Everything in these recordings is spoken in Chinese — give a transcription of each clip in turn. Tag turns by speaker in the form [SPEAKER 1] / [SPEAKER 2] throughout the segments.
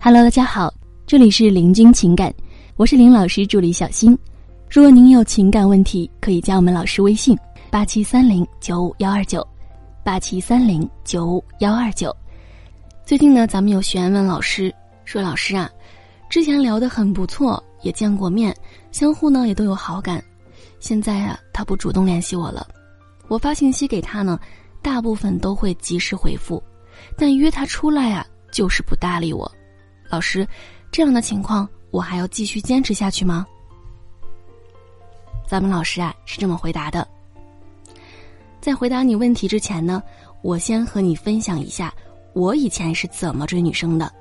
[SPEAKER 1] Hello，大家好，这里是林君情感，我是林老师助理小新。如果您有情感问题，可以加我们老师微信：八七三零九五幺二九，八七三零九五幺二九。最近呢，咱们有学员问老师说：“老师啊，之前聊得很不错，也见过面，相互呢也都有好感，现在啊，他不主动联系我了。我发信息给他呢，大部分都会及时回复，但约他出来啊，就是不搭理我。”老师，这样的情况我还要继续坚持下去吗？咱们老师啊是这么回答的。在回答你问题之前呢，我先和你分享一下我以前是怎么追女生的。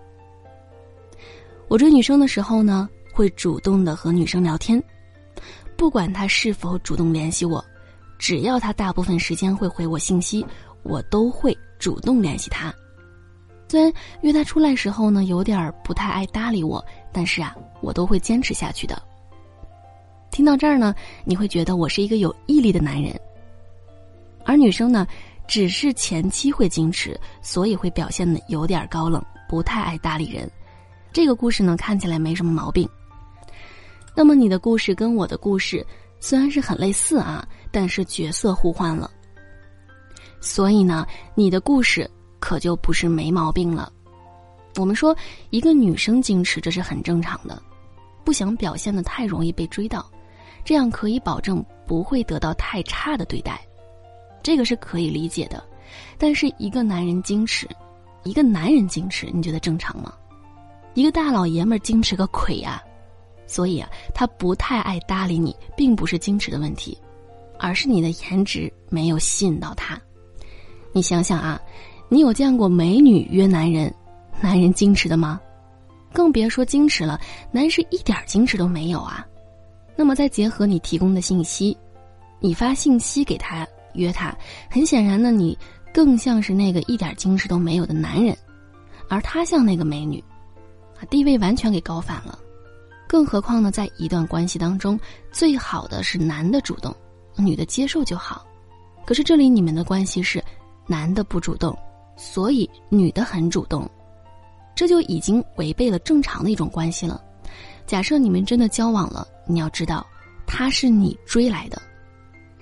[SPEAKER 1] 我追女生的时候呢，会主动的和女生聊天，不管她是否主动联系我，只要她大部分时间会回我信息，我都会主动联系她。虽然约他出来时候呢，有点不太爱搭理我，但是啊，我都会坚持下去的。听到这儿呢，你会觉得我是一个有毅力的男人。而女生呢，只是前期会矜持，所以会表现的有点高冷，不太爱搭理人。这个故事呢，看起来没什么毛病。那么你的故事跟我的故事虽然是很类似啊，但是角色互换了。所以呢，你的故事。可就不是没毛病了。我们说，一个女生矜持，这是很正常的，不想表现的太容易被追到，这样可以保证不会得到太差的对待，这个是可以理解的。但是一个男人矜持，一个男人矜持，你觉得正常吗？一个大老爷们儿矜持个鬼呀！所以啊，他不太爱搭理你，并不是矜持的问题，而是你的颜值没有吸引到他。你想想啊。你有见过美女约男人，男人矜持的吗？更别说矜持了，男士一点矜持都没有啊。那么再结合你提供的信息，你发信息给他约他，很显然呢，你更像是那个一点矜持都没有的男人，而他像那个美女，啊，地位完全给搞反了。更何况呢，在一段关系当中，最好的是男的主动，女的接受就好。可是这里你们的关系是男的不主动。所以女的很主动，这就已经违背了正常的一种关系了。假设你们真的交往了，你要知道，他是你追来的，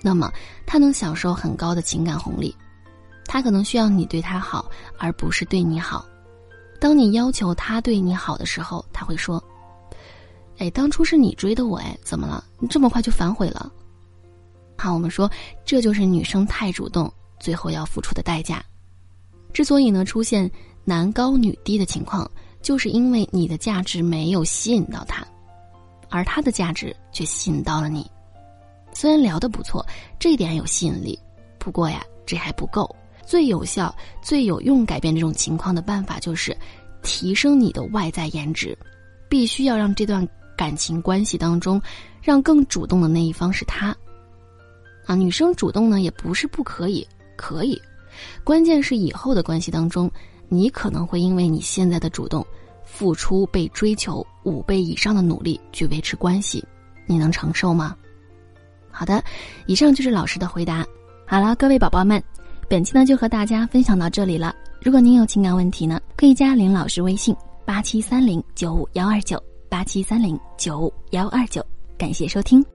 [SPEAKER 1] 那么他能享受很高的情感红利，他可能需要你对他好，而不是对你好。当你要求他对你好的时候，他会说：“哎，当初是你追的我，哎，怎么了？你这么快就反悔了？”好，我们说这就是女生太主动，最后要付出的代价。之所以呢出现男高女低的情况，就是因为你的价值没有吸引到他，而他的价值却吸引到了你。虽然聊得不错，这一点有吸引力，不过呀，这还不够。最有效、最有用改变这种情况的办法，就是提升你的外在颜值。必须要让这段感情关系当中，让更主动的那一方是他。啊，女生主动呢，也不是不可以，可以。关键是以后的关系当中，你可能会因为你现在的主动，付出被追求五倍以上的努力去维持关系，你能承受吗？好的，以上就是老师的回答。好了，各位宝宝们，本期呢就和大家分享到这里了。如果您有情感问题呢，可以加林老师微信八七三零九五幺二九八七三零九五幺二九，感谢收听。